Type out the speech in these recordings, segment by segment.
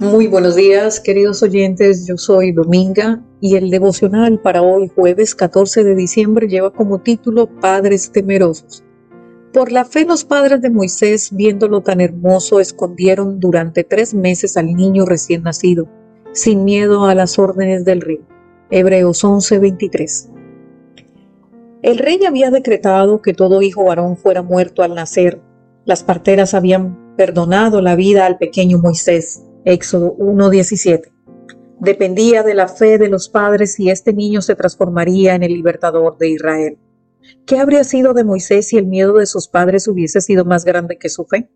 Muy buenos días, queridos oyentes. Yo soy Dominga y el devocional para hoy, jueves 14 de diciembre, lleva como título Padres temerosos. Por la fe los padres de Moisés, viéndolo tan hermoso, escondieron durante tres meses al niño recién nacido, sin miedo a las órdenes del rey. Hebreos 11:23. El rey había decretado que todo hijo varón fuera muerto al nacer. Las parteras habían perdonado la vida al pequeño Moisés Éxodo 1.17. Dependía de la fe de los padres si este niño se transformaría en el libertador de Israel. ¿Qué habría sido de Moisés si el miedo de sus padres hubiese sido más grande que su fe?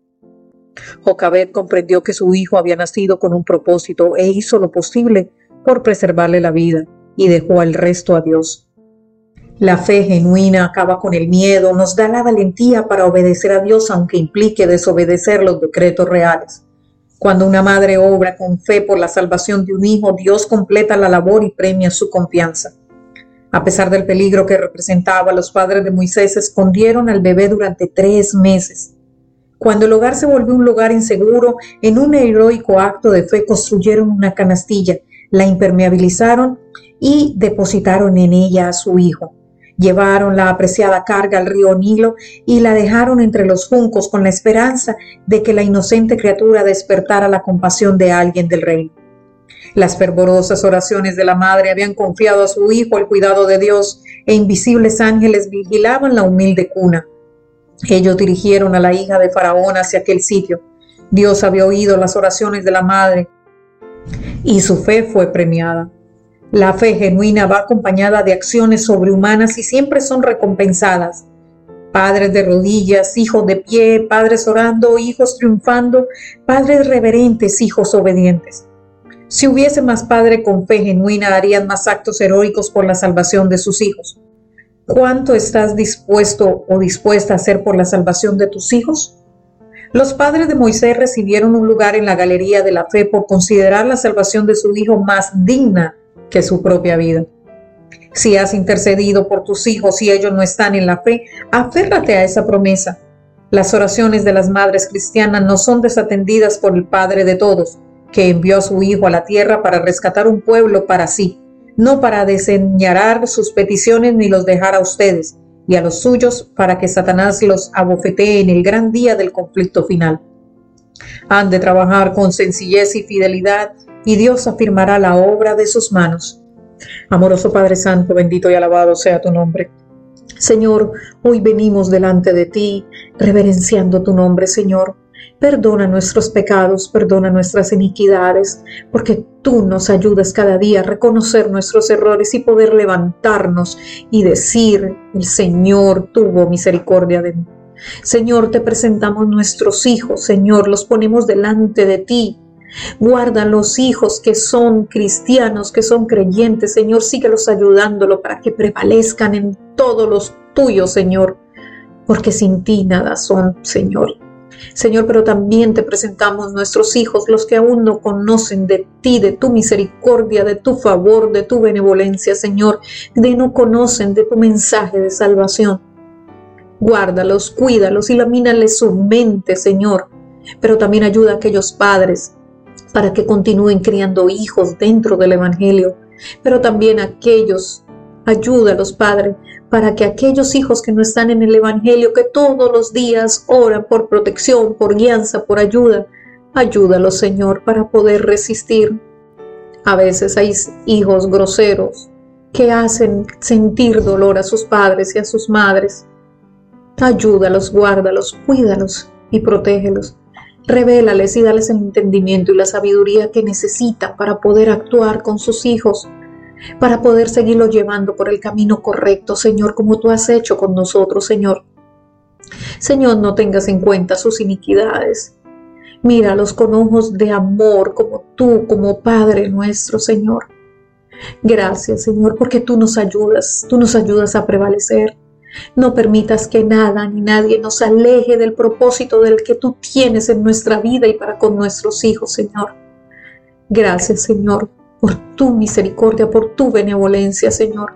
Jocabed comprendió que su hijo había nacido con un propósito e hizo lo posible por preservarle la vida y dejó al resto a Dios. La fe genuina acaba con el miedo, nos da la valentía para obedecer a Dios aunque implique desobedecer los decretos reales. Cuando una madre obra con fe por la salvación de un hijo, Dios completa la labor y premia su confianza. A pesar del peligro que representaba, los padres de Moisés escondieron al bebé durante tres meses. Cuando el hogar se volvió un lugar inseguro, en un heroico acto de fe construyeron una canastilla, la impermeabilizaron y depositaron en ella a su hijo. Llevaron la apreciada carga al río Nilo y la dejaron entre los juncos con la esperanza de que la inocente criatura despertara la compasión de alguien del reino. Las fervorosas oraciones de la madre habían confiado a su hijo el cuidado de Dios e invisibles ángeles vigilaban la humilde cuna. Ellos dirigieron a la hija de Faraón hacia aquel sitio. Dios había oído las oraciones de la madre y su fe fue premiada. La fe genuina va acompañada de acciones sobrehumanas y siempre son recompensadas. Padres de rodillas, hijos de pie, padres orando, hijos triunfando, padres reverentes, hijos obedientes. Si hubiese más padre con fe genuina, harían más actos heroicos por la salvación de sus hijos. ¿Cuánto estás dispuesto o dispuesta a hacer por la salvación de tus hijos? Los padres de Moisés recibieron un lugar en la galería de la fe por considerar la salvación de su hijo más digna que su propia vida. Si has intercedido por tus hijos y ellos no están en la fe, aférrate a esa promesa. Las oraciones de las madres cristianas no son desatendidas por el Padre de todos, que envió a su Hijo a la tierra para rescatar un pueblo para sí, no para desenñarar sus peticiones ni los dejar a ustedes y a los suyos para que Satanás los abofetee en el gran día del conflicto final. Han de trabajar con sencillez y fidelidad y Dios afirmará la obra de sus manos. Amoroso Padre Santo, bendito y alabado sea tu nombre. Señor, hoy venimos delante de ti, reverenciando tu nombre, Señor. Perdona nuestros pecados, perdona nuestras iniquidades, porque tú nos ayudas cada día a reconocer nuestros errores y poder levantarnos y decir, el Señor tuvo misericordia de mí. Señor, te presentamos nuestros hijos, Señor, los ponemos delante de ti Guarda los hijos que son cristianos, que son creyentes, Señor, síguelos ayudándolo para que prevalezcan en todos los tuyos, Señor, porque sin ti nada son, Señor. Señor, pero también te presentamos nuestros hijos, los que aún no conocen de ti, de tu misericordia, de tu favor, de tu benevolencia, Señor, de no conocen de tu mensaje de salvación. Guárdalos, cuídalos, ilamínales su mente, Señor, pero también ayuda a aquellos padres para que continúen criando hijos dentro del Evangelio, pero también aquellos, ayúdalos, Padre, para que aquellos hijos que no están en el Evangelio, que todos los días oran por protección, por guianza, por ayuda, ayúdalos, Señor, para poder resistir. A veces hay hijos groseros que hacen sentir dolor a sus padres y a sus madres. Ayúdalos, guárdalos, cuídalos y protégelos. Revélales y dales el entendimiento y la sabiduría que necesitan para poder actuar con sus hijos, para poder seguirlo llevando por el camino correcto, Señor, como tú has hecho con nosotros, Señor. Señor, no tengas en cuenta sus iniquidades. Míralos con ojos de amor, como tú, como Padre nuestro, Señor. Gracias, Señor, porque tú nos ayudas, tú nos ayudas a prevalecer. No permitas que nada ni nadie nos aleje del propósito del que tú tienes en nuestra vida y para con nuestros hijos, Señor. Gracias, Señor, por tu misericordia, por tu benevolencia, Señor.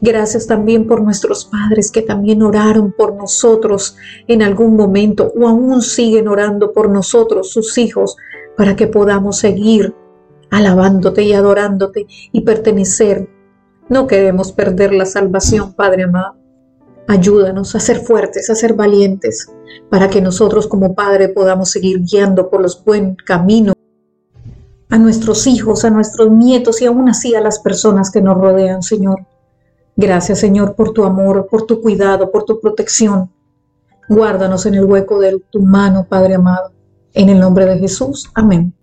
Gracias también por nuestros padres que también oraron por nosotros en algún momento o aún siguen orando por nosotros, sus hijos, para que podamos seguir alabándote y adorándote y pertenecer. No queremos perder la salvación, Padre amado. Ayúdanos a ser fuertes, a ser valientes, para que nosotros como Padre podamos seguir guiando por los buen caminos a nuestros hijos, a nuestros nietos y aún así a las personas que nos rodean, Señor. Gracias, Señor, por tu amor, por tu cuidado, por tu protección. Guárdanos en el hueco de tu mano, Padre amado. En el nombre de Jesús. Amén.